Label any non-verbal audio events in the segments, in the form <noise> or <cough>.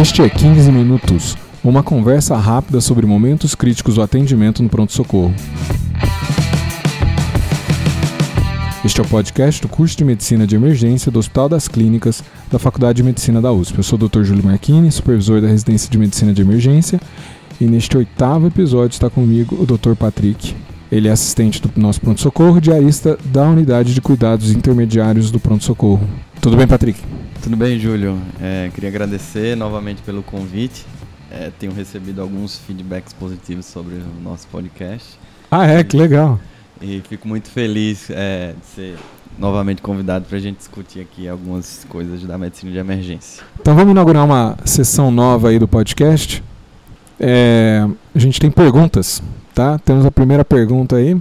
Este é 15 Minutos, uma conversa rápida sobre momentos críticos do atendimento no pronto-socorro. Este é o podcast do curso de Medicina de Emergência do Hospital das Clínicas da Faculdade de Medicina da USP. Eu sou o Dr. Júlio Marchini, supervisor da residência de Medicina de Emergência, e neste oitavo episódio está comigo o Dr. Patrick. Ele é assistente do nosso pronto-socorro diarista da unidade de cuidados intermediários do pronto-socorro. Tudo bem, Patrick? Tudo bem, Júlio. É, queria agradecer novamente pelo convite. É, tenho recebido alguns feedbacks positivos sobre o nosso podcast. Ah, é? Que legal. E fico muito feliz é, de ser novamente convidado para a gente discutir aqui algumas coisas da medicina de emergência. Então vamos inaugurar uma sessão nova aí do podcast. É, a gente tem perguntas, tá? Temos a primeira pergunta aí.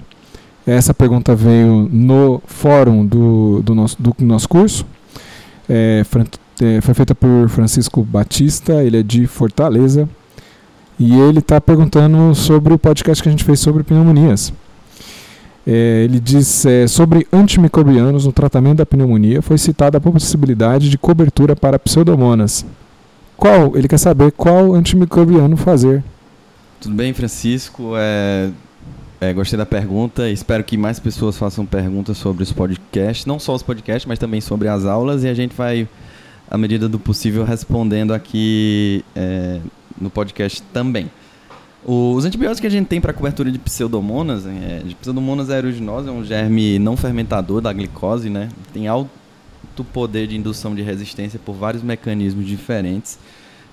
Essa pergunta veio no fórum do, do, nosso, do nosso curso. É, é, foi feita por Francisco Batista, ele é de Fortaleza. E ele está perguntando sobre o podcast que a gente fez sobre pneumonias. É, ele diz é, sobre antimicrobianos no tratamento da pneumonia foi citada a possibilidade de cobertura para pseudomonas. Qual? Ele quer saber qual antimicrobiano fazer. Tudo bem, Francisco. É, é, gostei da pergunta. Espero que mais pessoas façam perguntas sobre os podcasts, não só os podcasts, mas também sobre as aulas. E a gente vai, à medida do possível, respondendo aqui é, no podcast também. Os antibióticos que a gente tem para cobertura de pseudomonas, é, de pseudomonas aeruginosa, é um germe não fermentador da glicose, né? Tem alto poder de indução de resistência por vários mecanismos diferentes.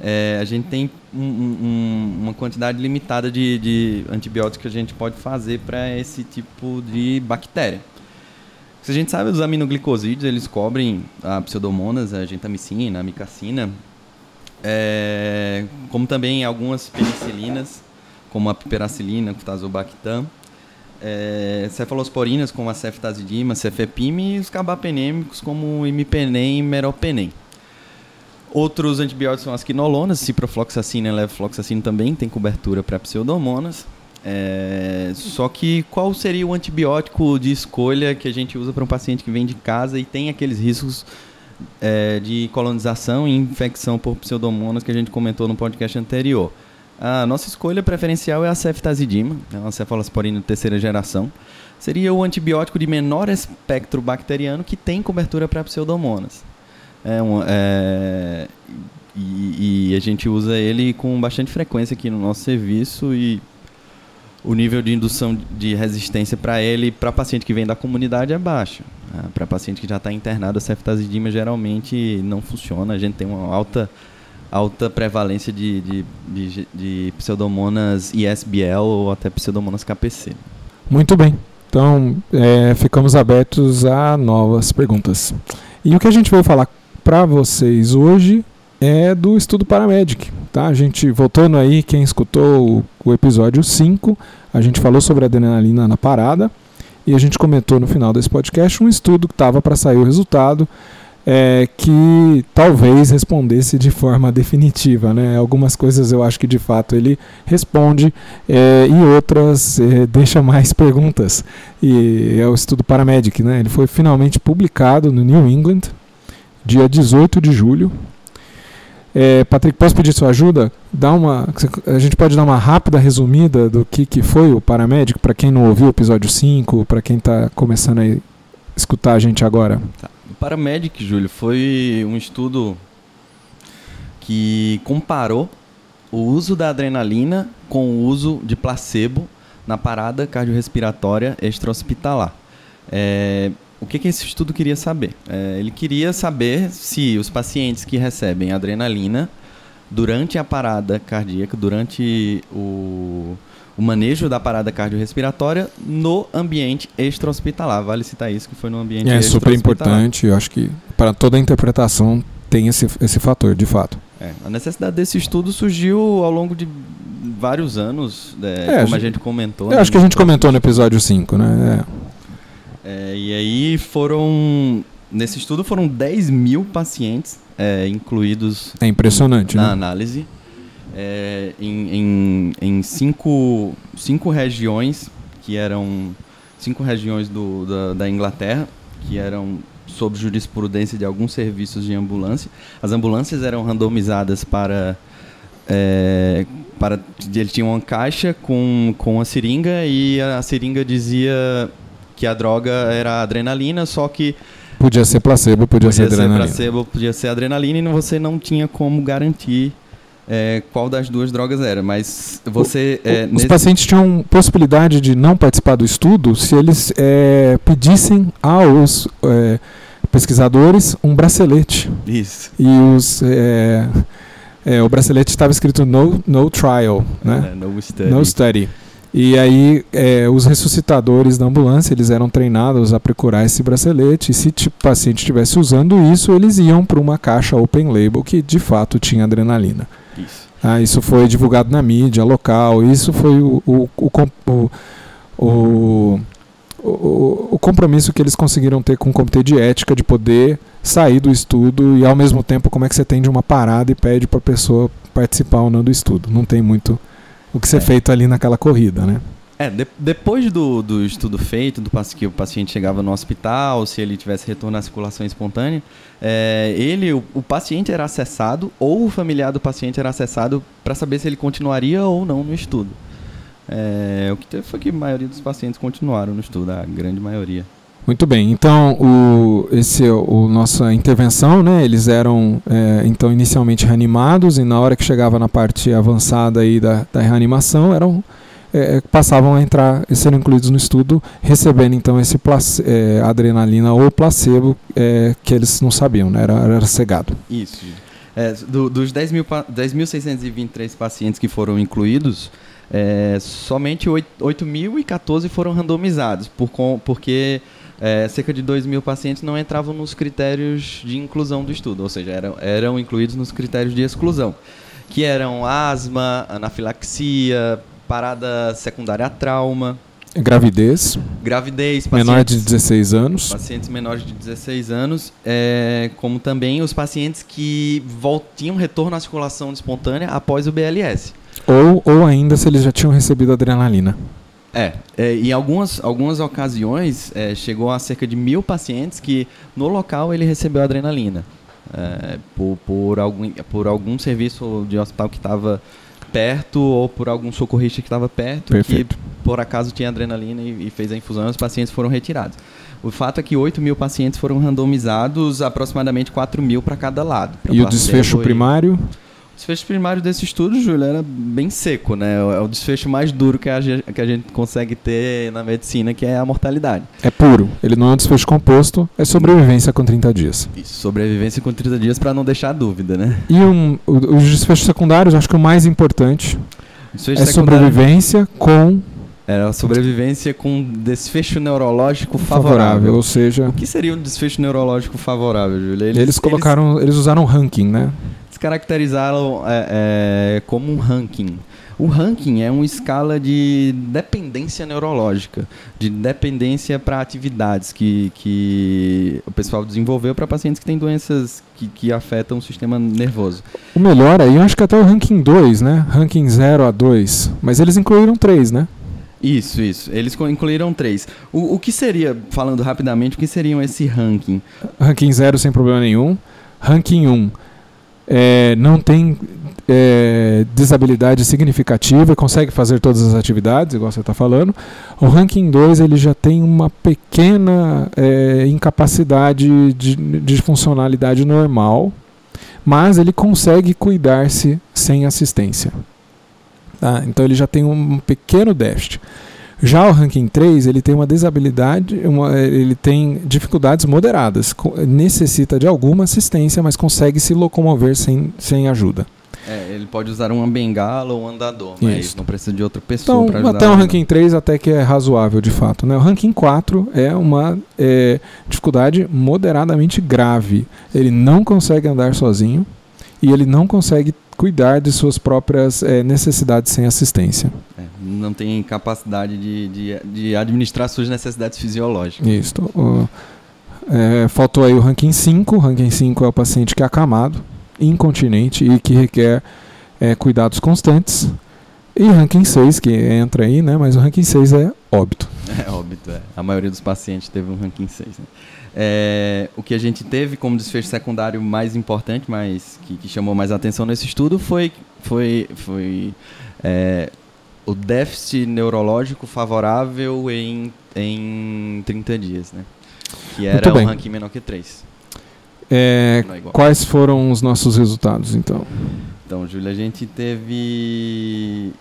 É, a gente tem um, um, uma quantidade limitada de, de, antibióticos que a gente pode fazer para esse tipo de bactéria. Se a gente sabe, os aminoglicosídeos eles cobrem a pseudomonas, a gentamicina, a micacina, é, como também algumas penicilinas, como a piperacilina, o tazobactam, é, cefalosporinas como a ceftazidima, cefepime e os carbapenêmicos como o imipenem e meropenem. Outros antibióticos são as quinolonas, ciprofloxacina e levofloxacina também tem cobertura para pseudomonas. É, só que qual seria o antibiótico de escolha que a gente usa para um paciente que vem de casa e tem aqueles riscos é, de colonização e infecção por pseudomonas que a gente comentou no podcast anterior? A nossa escolha preferencial é a ceftazidima, é uma cefalosporina de terceira geração. Seria o antibiótico de menor espectro bacteriano que tem cobertura para pseudomonas. É um, é, e, e, a gente usa ele com bastante frequência aqui no nosso serviço e o nível de indução de resistência para ele, para paciente que vem da comunidade, é baixo. É, para paciente que já está internado, a ceftazidima geralmente não funciona. A gente tem uma alta alta prevalência de, de, de, de pseudomonas ISBL ou até pseudomonas KPC. Muito bem. Então, é, ficamos abertos a novas perguntas. E o que a gente veio falar para vocês hoje é do estudo Paramedic. Tá? A gente, voltando aí, quem escutou o, o episódio 5, a gente falou sobre adrenalina na parada e a gente comentou no final desse podcast um estudo que estava para sair o resultado é, que talvez respondesse de forma <laughs> definitiva. Né? Algumas coisas eu acho que de fato ele responde é, e outras é, deixa mais <laughs> perguntas. E é o estudo Paramedic. Né? Ele foi finalmente publicado no New England, dia 18 de julho. É, Patrick, posso pedir sua ajuda? Dá uma, a gente pode dar uma rápida resumida do que, que foi o Paramédico, para quem não ouviu o episódio 5, para quem está começando a escutar a gente agora. Tá. Paramedic, Júlio, foi um estudo que comparou o uso da adrenalina com o uso de placebo na parada cardiorrespiratória extra-hospitalar. É, o que, que, esse estudo queria saber? É, ele queria saber se os pacientes que recebem adrenalina durante a parada cardíaca, durante o, o manejo da parada cardiorrespiratória no ambiente extra-hospitalar. Vale citar isso, que foi no ambiente É super importante, eu acho que para toda a interpretação tem esse, esse fator, de fato. É, a necessidade desse estudo surgiu ao longo de vários anos, é, é, como a gente, comentou. Eu né, acho que a gente comentou no episódio 5, né? É. é. e aí foram. Nesse estudo foram 10 mil pacientes é, incluídos. É impressionante, na né? análise é, em, em, em, cinco, cinco regiões que eram cinco regiões do, da, da Inglaterra que eram sob jurisprudência de alguns serviços de ambulância. As ambulâncias eram randomizadas para é, para ele tinha uma caixa com, com a seringa e a seringa dizia que a droga era adrenalina, só que podia ser placebo, podia, podia ser adrenalina. Ser placebo, podia ser adrenalina e você não tinha como garantir é, qual das duas drogas era, mas você... O, é, os nesse... pacientes tinham possibilidade de não participar do estudo se eles é, pedissem aos é, pesquisadores um bracelete. Isso. E os... É, é, o bracelete estava escrito no, no trial, né? no study. No study. E aí, é, os ressuscitadores da ambulância, eles eram treinados a procurar esse bracelete. E se o paciente estivesse usando isso, eles iam para uma caixa open label que de fato tinha adrenalina. Isso. Ah, isso foi divulgado na mídia local, isso foi o, o, o, o, o, o compromisso que eles conseguiram ter com o comitê de ética de poder sair do estudo e ao mesmo tempo como é que você tem de uma parada e pede para a pessoa participar ou não do estudo. Não tem muito o que ser é. feito ali naquela corrida, né? É, de, depois do, do estudo feito, do que o paciente chegava no hospital, se ele tivesse retorno à circulação espontânea, é, ele, o, o, paciente era acessado ou o familiar do paciente era acessado para saber se ele continuaria ou não no estudo. É, o que teve foi que a maioria dos pacientes continuaram no estudo, a grande maioria. Muito bem, então o, esse o nossa intervenção, né? Eles eram é, então inicialmente reanimados e na hora que chegava na parte avançada aí da, da reanimação eram é, passavam a entrar e serem incluídos no estudo, recebendo então esse é, adrenalina ou placebo é, que eles não sabiam, né? Era, era cegado. Isso. É, do, dos 10.623 10 pacientes que foram incluídos, é, somente 8.014 foram randomizados, por, porque é, cerca de 2 mil pacientes não entravam nos critérios de inclusão do estudo, ou seja, eram, eram incluídos nos critérios de exclusão, que eram asma, anafilaxia, parada secundária a trauma. Gravidez. Gravidez. Menor de 16 anos. Pacientes menores de 16 anos, é, como também os pacientes que tinham retorno à circulação espontânea após o BLS. Ou, ou ainda se eles já tinham recebido adrenalina. É, é em algumas, algumas ocasiões é, chegou a cerca de mil pacientes que no local ele recebeu adrenalina. É, por, por, algum, por algum serviço de hospital que estava perto ou por algum socorrista que estava perto Perfeito. que por acaso tinha adrenalina e, e fez a infusão e os pacientes foram retirados. O fato é que 8 mil pacientes foram randomizados, aproximadamente 4 mil para cada lado. E o desfecho primário? O desfecho primário desse estudo, Júlio, era bem seco, né? É o desfecho mais duro que a, gente, que a gente consegue ter na medicina, que é a mortalidade. É puro. Ele não é um desfecho composto, é sobrevivência com 30 dias. Isso, sobrevivência com 30 dias para não deixar dúvida, né? E um, os desfechos secundários, acho que o mais importante é sobrevivência com era sobrevivência com desfecho neurológico favorável. favorável. Ou seja. O que seria um desfecho neurológico favorável, Júlio? Eles, eles colocaram. Eles, eles usaram ranking, né? Se caracterizaram é, é, como um ranking. O ranking é uma escala de dependência neurológica, de dependência para atividades que, que o pessoal desenvolveu para pacientes que têm doenças que, que afetam o sistema nervoso. O melhor aí, eu acho que até o ranking 2, né? Ranking 0 a 2. Mas eles incluíram 3, né? Isso, isso. Eles incluíram três. O, o que seria, falando rapidamente, o que seriam esse ranking? Ranking 0 sem problema nenhum. Ranking 1. Um, é, não tem é, desabilidade significativa, consegue fazer todas as atividades, igual você está falando. O ranking 2 ele já tem uma pequena é, incapacidade de, de funcionalidade normal, mas ele consegue cuidar-se sem assistência. Tá? Então ele já tem um pequeno déficit. Já o ranking 3, ele tem uma desabilidade, uma, ele tem dificuldades moderadas, necessita de alguma assistência, mas consegue se locomover sem, sem ajuda. É, ele pode usar uma bengala ou um andador, mas não precisa de outra pessoa então, para ajudar. Até o ranking 3 até que é razoável de fato. Né? O ranking 4 é uma é, dificuldade moderadamente grave. Ele não consegue andar sozinho e ele não consegue cuidar de suas próprias é, necessidades sem assistência. É, não tem capacidade de, de, de, administrar suas necessidades fisiológicas. Isso. É, faltou aí o ranking 5. O ranking 5 é o paciente que é acamado, incontinente e que requer é, cuidados constantes. E ranking 6, que entra aí, né? Mas o ranking 6 é óbito. <laughs> É, óbito, é. A maioria dos pacientes teve um ranking 6. Né? É, o que a gente teve como desfecho secundário mais importante, mas que, que chamou mais atenção nesse estudo, foi, foi, foi é, o déficit neurológico favorável em, em 30 dias, né? Que era um ranking menor que 3. É, é quais foram os nossos resultados, então? Então, Júlia, a gente teve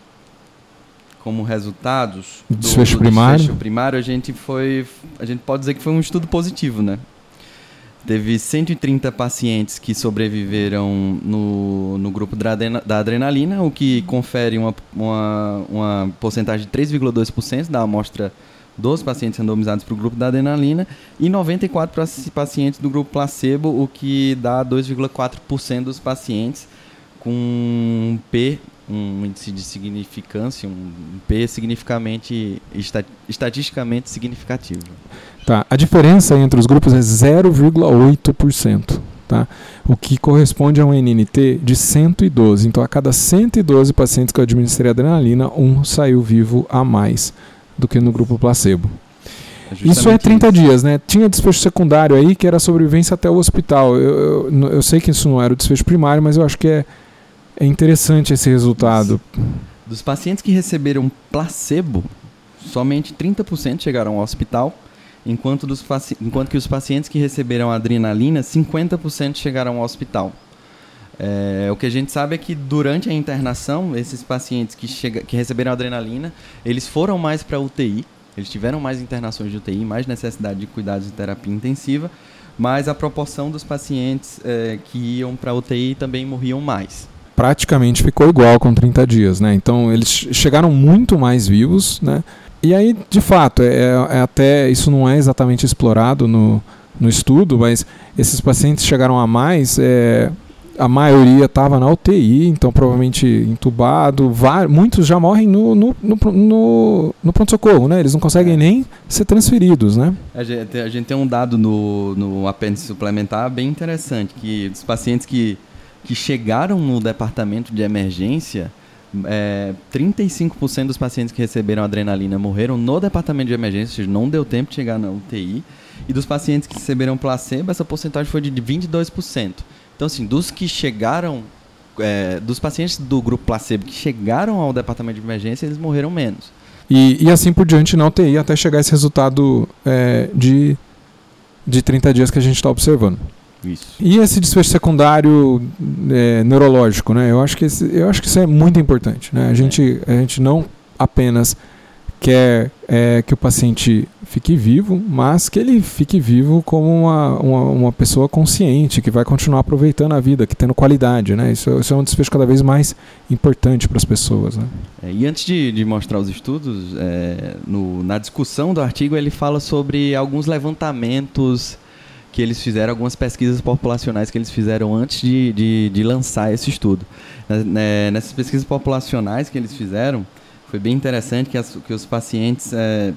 como resultados do desfecho, do primário. desfecho primário, a gente foi, a gente pode dizer que foi um estudo positivo, né? Teve 130 pacientes que sobreviveram no, no grupo da adrenalina, o que confere uma, uma, uma porcentagem de 3,2% da amostra dos pacientes randomizados para o grupo da adrenalina e 94 pacientes do grupo placebo, o que dá 2,4% dos pacientes com P, um índice de significância, um P significativamente, estatisticamente significativo. Tá, a diferença entre os grupos é 0,8%. Tá? O que corresponde a um NNT de 112. Então, a cada 112 pacientes que eu administrei adrenalina, um saiu vivo a mais do que no grupo placebo. É isso é 30 isso. dias, né? Tinha desfecho secundário aí que era sobrevivência até o hospital. Eu, eu, eu sei que isso não era o desfecho primário, mas eu acho que é, é interessante esse resultado. Dos pacientes que receberam placebo, somente 30% chegaram ao hospital, enquanto, dos enquanto que os pacientes que receberam adrenalina, 50% chegaram ao hospital. É, o que a gente sabe é que durante a internação, esses pacientes que, que receberam adrenalina, eles foram mais para UTI, eles tiveram mais internações de UTI, mais necessidade de cuidados de terapia intensiva, mas a proporção dos pacientes é, que iam para UTI também morriam mais. Praticamente ficou igual com 30 dias, né? Então eles chegaram muito mais vivos, né? E aí, de fato, é, é até isso não é exatamente explorado no, no estudo, mas esses pacientes chegaram a mais. É, a maioria estava na UTI, então provavelmente entubado. muitos já morrem no, no, no, no, no pronto-socorro, né? Eles não conseguem é. nem ser transferidos, né? A gente, a gente tem um dado no, no apêndice suplementar bem interessante, que dos pacientes que, que chegaram no departamento de emergência, é, 35% dos pacientes que receberam adrenalina morreram no departamento de emergência, não deu tempo de chegar na UTI. E dos pacientes que receberam placebo, essa porcentagem foi de 22%. Então, assim, dos que chegaram, é, dos pacientes do grupo placebo que chegaram ao departamento de emergência, eles morreram menos. E, e assim por diante na UTI até chegar esse resultado é, de, de 30 dias que a gente está observando. Isso. E esse desfecho secundário é, neurológico, né? Eu acho que esse, eu acho que isso é muito importante, né? A é. gente a gente não apenas quer é, que o paciente fique vivo, mas que ele fique vivo como uma, uma, uma, pessoa consciente, que vai continuar aproveitando a vida, que tendo qualidade. Né? Isso, isso é um desfecho cada vez mais importante para as pessoas. Né? É, e antes de, de, mostrar os estudos, é, no, na discussão do artigo ele fala sobre alguns levantamentos que eles fizeram, algumas pesquisas populacionais que eles fizeram antes de, de, de lançar esse estudo. Né, nessas pesquisas populacionais que eles fizeram, foi bem interessante que, as, que os pacientes é,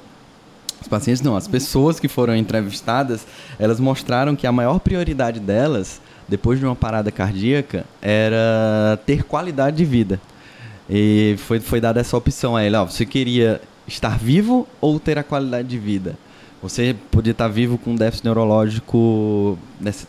os pacientes não, as pessoas que foram entrevistadas, elas mostraram que a maior prioridade delas, depois de uma parada cardíaca, era ter qualidade de vida. E foi, foi dada essa opção a ele, ó, você queria estar vivo ou ter a qualidade de vida? Você podia estar vivo com déficit neurológico,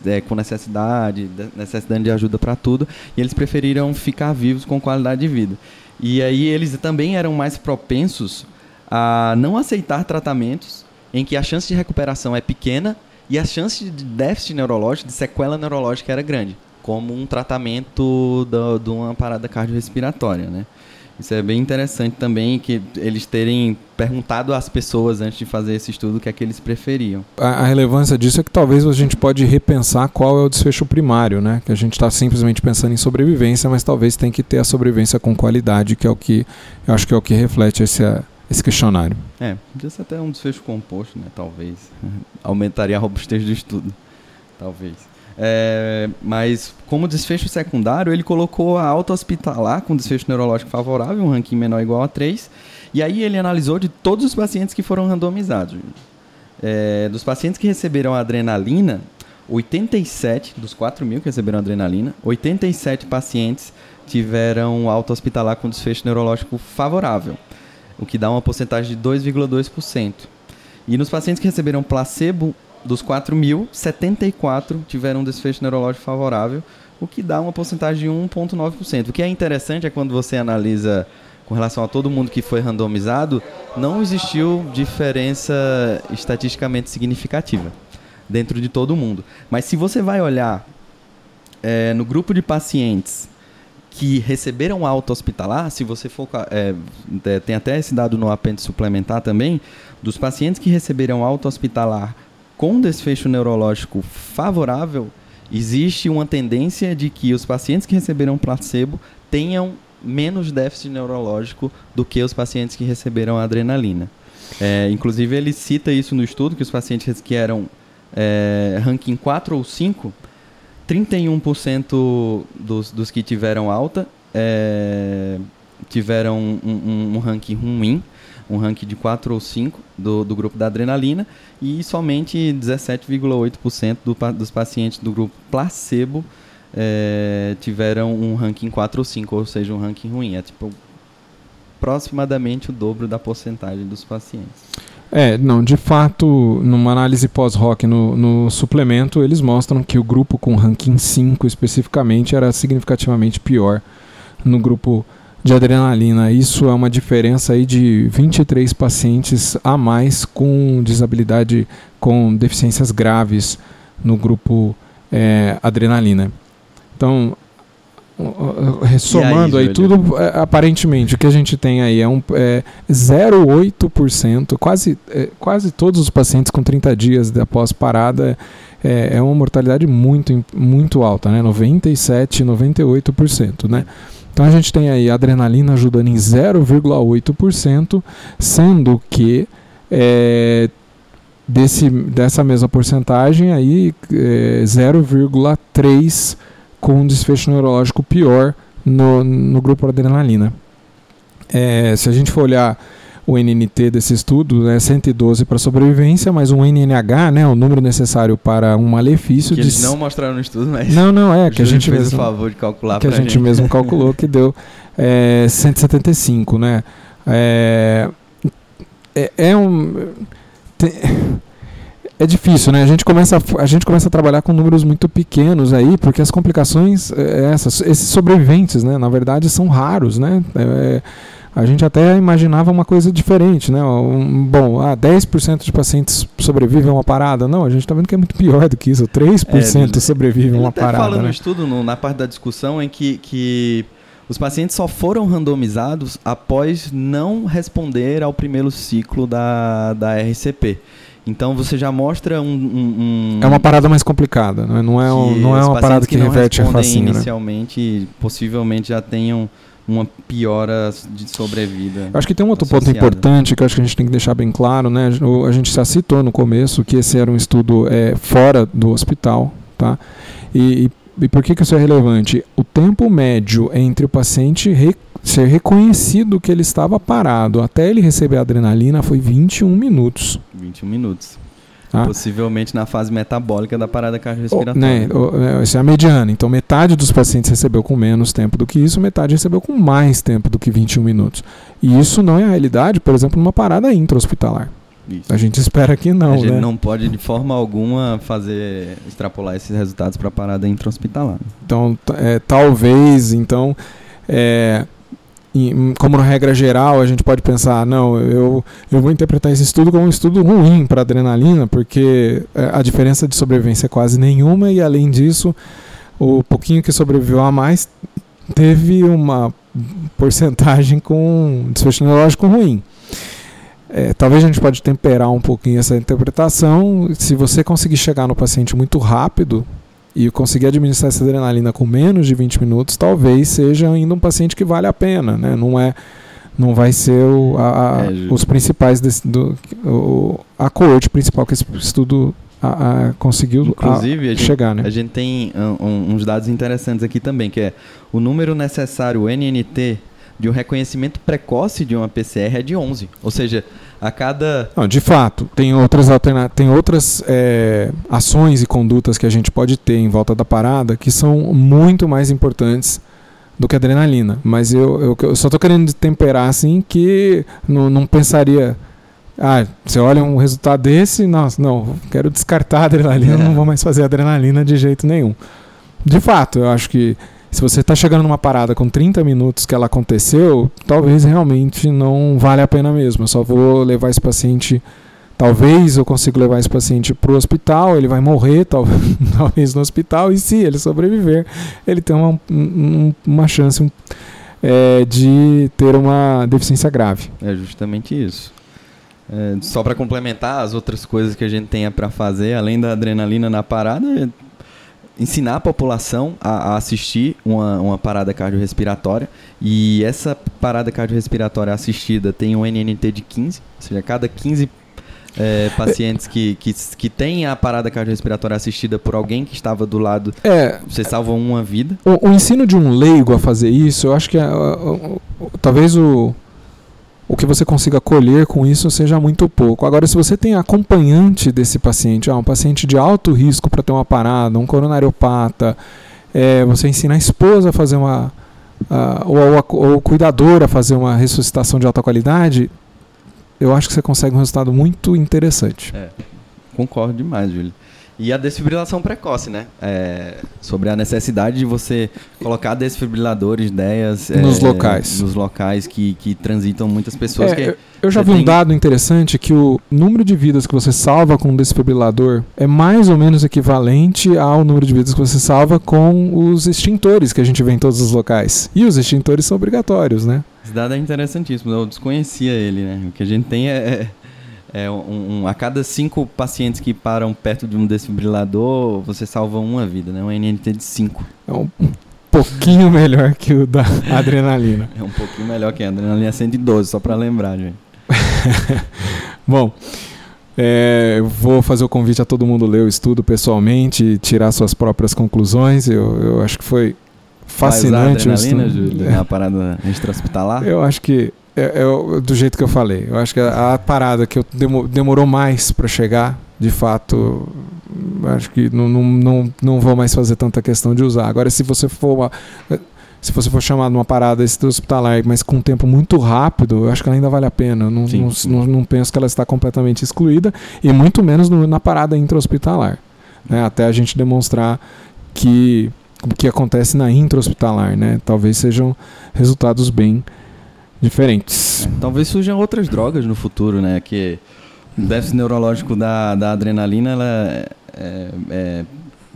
é, com necessidade, necessidade de ajuda para tudo, e eles preferiram ficar vivos com qualidade de vida. E aí eles também eram mais propensos a não aceitar tratamentos em que a chance de recuperação é pequena e a chance de déficit neurológico, de sequela neurológica era grande, como um tratamento de uma parada cardiorrespiratória, né? Isso é bem interessante também que eles terem perguntado às pessoas antes de fazer esse estudo o que é que eles preferiam. A, a relevância disso é que talvez a gente pode repensar qual é o desfecho primário, né? Que a gente está simplesmente pensando em sobrevivência, mas talvez tem que ter a sobrevivência com qualidade, que é o que eu acho que é o que reflete esse, esse questionário. É, podia ser até um desfecho composto, né? Talvez. <laughs> Aumentaria a robustez do estudo. Talvez. É, mas como desfecho secundário, ele colocou a alta hospitalar com desfecho neurológico favorável, um ranking menor ou igual a 3. E aí ele analisou de todos os pacientes que foram randomizados. É, dos pacientes que receberam adrenalina, 87 dos 4 mil que receberam adrenalina, 87 pacientes tiveram alta hospitalar com desfecho neurológico favorável. o que dá uma porcentagem de 2,2%. E nos pacientes que receberam placebo, dos 4 mil, 74 tiveram um desfecho neurológico favorável, o que dá uma porcentagem de 1,9%. O que é interessante é quando você analisa com relação a todo mundo que foi randomizado, não existiu diferença estatisticamente significativa dentro de todo mundo. Mas se você vai olhar é, no grupo de pacientes que receberam alta hospitalar, se você for. É, é, tem até esse dado no apêndice suplementar também, dos pacientes que receberam alta hospitalar com desfecho neurológico favorável, existe uma tendência de que os pacientes que receberam placebo tenham menos déficit neurológico do que os pacientes que receberam adrenalina. É, inclusive, ele cita isso no estudo, que os pacientes que eram é, ranking 4 ou 5, 31% dos, dos que tiveram alta é, tiveram um, um, um, ranking ruim, um ranking de 4 ou 5 do, do grupo da adrenalina, e somente 17,8% do, dos pacientes do grupo placebo é, tiveram um ranking 4 ou 5, ou seja, um ranking ruim. É tipo aproximadamente o dobro da porcentagem dos pacientes. É, não, de fato, numa análise pós-hoc no, no, suplemento, eles mostram que o grupo com ranking 5 especificamente era significativamente pior no grupo de adrenalina. Isso é uma diferença aí de 23 pacientes a mais com desabilidade, com deficiências graves no grupo é, adrenalina. Então, ressomando aí, aí tudo, é, aparentemente, o que a gente tem aí é um é 0,8%, quase, é, quase todos os pacientes com 30 dias após parada é, é uma mortalidade muito, muito alta, né? 97, 98%, né? Então a gente tem aí a adrenalina ajudando em 0,8%, sendo que é, desse, dessa mesma porcentagem aí é, 0,3% com um desfecho neurológico pior no, no grupo adrenalina. É, se a gente for olhar o NNT desse estudo, é né, 112 para sobrevivência, mas um NNH, né, o número necessário para um malefício. Que de... eles não mostraram no estudo, mas. Não, não, é, que a gente fez mesmo. o favor de calcular Que a gente, gente, mesmo <laughs> calculou, que deu é, 175, né? É, é, é um. Tem, é difícil, né? A gente, começa a, a gente começa a trabalhar com números muito pequenos aí, porque as complicações, é, essas, esses sobreviventes, né? Na verdade, são raros, né? É, a gente até imaginava uma coisa diferente, né? Um, bom, ah, 10% de pacientes sobrevivem a uma parada. Não, a gente está vendo que é muito pior do que isso. 3% é, sobrevivem a uma parada. fala né? no estudo, no, na parte da discussão, em que, que os pacientes só foram randomizados após não responder ao primeiro ciclo da, da RCP. Então você já mostra um, um, um é uma parada mais complicada, não é, não é, um, não é uma parada que, que reverte a facinho, né? inicialmente, né? possivelmente já tenham uma piora de sobrevida. Acho que tem um outro associada. ponto importante que acho que a gente tem que deixar bem claro, né? A gente já citou no começo que esse era um estudo é, fora do hospital, tá? E, e e por que, que isso é relevante? O tempo médio entre o paciente re ser reconhecido que ele estava parado até ele receber a adrenalina foi 21 minutos. 21 minutos. Ah. Possivelmente na fase metabólica da parada cardiorrespiratória. Né, essa é a mediana. Então, metade dos pacientes recebeu com menos tempo do que isso, metade recebeu com mais tempo do que 21 minutos. E isso não é a realidade, por exemplo, numa parada intra-hospitalar. Isso. A gente espera que não. A gente né? não pode de forma alguma fazer extrapolar esses resultados para a parada intra-hospitalar. Então, é, talvez, então, é, como regra geral, a gente pode pensar, não, eu, eu vou interpretar esse estudo como um estudo ruim para adrenalina, porque é, a diferença de sobrevivência é quase nenhuma e, além disso, o pouquinho que sobreviveu a mais teve uma porcentagem com desfecho neurológico ruim. É, talvez a gente pode temperar um pouquinho essa interpretação. Se você conseguir chegar no paciente muito rápido e conseguir administrar essa adrenalina com menos de 20 minutos, talvez seja ainda um paciente que vale a pena, né? Não é não vai ser o, a, a, é, os principais desse, do, o, a coorte principal que esse estudo a, conseguiu Inclusive, chegar, gente, né? A gente tem um, uns dados interessantes aqui também, que é o número necessário, o NNT, de um reconhecimento precoce de uma PCR é de 11. Ou seja, a cada. Não, de fato, tem outras, alterna... tem outras é, ações e condutas que a gente pode ter em volta da parada que são muito mais importantes do que adrenalina. Mas eu, eu, eu só tô querendo temperar assim que não, não pensaria. Ah, você olha um resultado desse, nossa, não, quero descartar a adrenalina, não vou mais fazer adrenalina de jeito nenhum. De fato, eu acho que se você está chegando numa parada com 30 minutos que ela aconteceu, talvez realmente não vale a pena mesmo. Eu só vou levar esse paciente Talvez eu consiga levar esse paciente para o hospital, ele vai morrer, <laughs> talvez, no hospital, e se ele sobreviver, ele tem uma, um, uma chance é, de ter uma deficiência grave. É justamente isso. É, só para complementar as outras coisas que a gente tenha para fazer, além da adrenalina na parada, ensinar a população a, a, assistir uma, uma parada cardiorrespiratória. E essa parada cardiorrespiratória assistida tem um NNT de 15, ou seja, cada 15 é, pacientes que, que, que têm a parada cardiorrespiratória assistida por alguém que estava do lado, é, você salva uma vida. O, o, ensino de um leigo a fazer isso, eu acho que é, talvez o, o que você consiga colher com isso seja muito pouco. Agora, se você tem acompanhante desse paciente, ah, um paciente de alto risco para ter uma parada, um coronariopata, é, você ensina a esposa a fazer uma. Ou, ou, o cuidador a fazer uma ressuscitação de alta qualidade, eu acho que você consegue um resultado muito interessante. É, concordo demais, Júlio. E a desfibrilação precoce, né? É, sobre a necessidade de você colocar desfibriladores, ideias... Nos é, locais. Nos locais que, que transitam muitas pessoas. É, eu já vi tem... um dado interessante que o número de vidas que você salva com um desfibrilador é mais ou menos equivalente ao número de vidas que você salva com os extintores que a gente vê em todos os locais. E os extintores são obrigatórios, né? Esse dado é interessantíssimo. Eu desconhecia ele, né? O que a gente tem é... é é um, um, a cada cinco pacientes que param perto de um desfibrilador, você salva uma vida, né? Um NNT de 5. É um pouquinho melhor que o da adrenalina. É um pouquinho melhor que a adrenalina 112, só para lembrar, gente. <laughs> Bom, é, vou fazer o convite a todo mundo ler o estudo pessoalmente e tirar suas próprias conclusões. Eu, eu acho que foi fascinante. Vai usar adrenalina, Júlio, é. na parada extra-hospitalar? Eu acho que é, é, do jeito que eu falei. Eu acho que a, a parada que eu demorou mais para chegar, de fato, acho que não, não, não, não vou mais fazer tanta questão de usar. Agora, se você for uma, se você for chamado uma parada hospitalar, mas com um tempo muito rápido, eu acho que ela ainda vale a pena. Eu não, sim. não, não, penso que ela está completamente excluída, e muito menos no, na parada intra-hospitalar. Né? Até a gente demonstrar que o que acontece na intra-hospitalar, né? talvez sejam resultados bem diferentes. É, talvez surjam outras drogas no futuro, né? Que o déficit neurológico da, da adrenalina, ela é, é, é,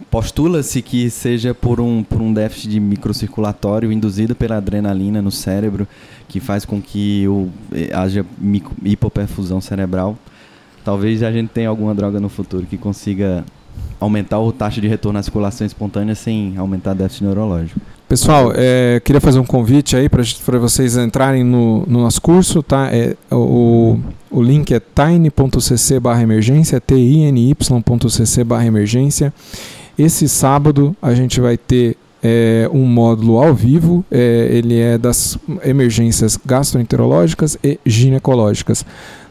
postula-se que seja por um, por um déficit de microcirculatório induzido pela adrenalina no cérebro, que faz com que o, eh, haja hipoperfusão cerebral. Talvez a gente tenha alguma droga no futuro que consiga aumentar a taxa de retorno à circulação espontânea sem aumentar déficit neurológico. Pessoal, é, queria fazer um convite aí para vocês entrarem no, no, nosso curso, tá? É, o, o link é tiny.cc barra emergência, tiny.cc barra emergência. Esse sábado a gente vai ter é, um módulo ao vivo, é, ele é das emergências gastroenterológicas e ginecológicas,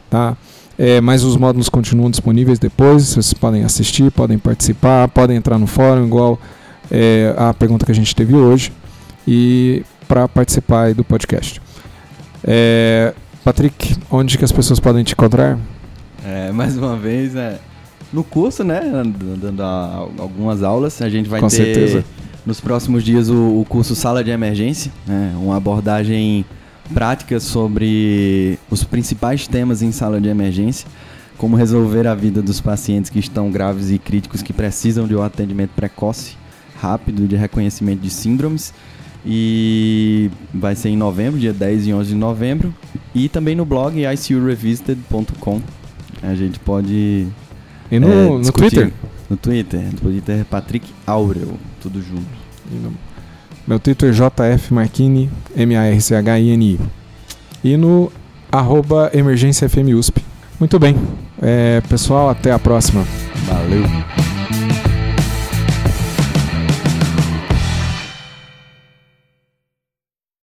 tá? É, mas os módulos continuam disponíveis depois, vocês podem assistir, podem participar, podem entrar no fórum, igual é, a pergunta que a gente teve hoje e para participar do podcast. É, Patrick, onde que as pessoas podem te encontrar? É, mais uma vez, é, no curso, né, dando algumas aulas, a gente vai Com ter certeza. nos próximos dias o, o, curso Sala de Emergência, né, uma abordagem prática sobre os principais temas em sala de emergência, como resolver a vida dos pacientes que estão graves e críticos que precisam de um atendimento precoce rápido de reconhecimento de síndromes. E vai ser em novembro, dia 10 e 11 de novembro. E também no blog icurevisited.com. A gente pode. E no, é, no Twitter? No Twitter. No Twitter é Patrick Aurel, tudo junto. Meu Twitter é JF Marchini, M-A-R-C-H-I-N-I. E no arroba emergência FM USP. Muito bem. É, pessoal, até a próxima. Valeu.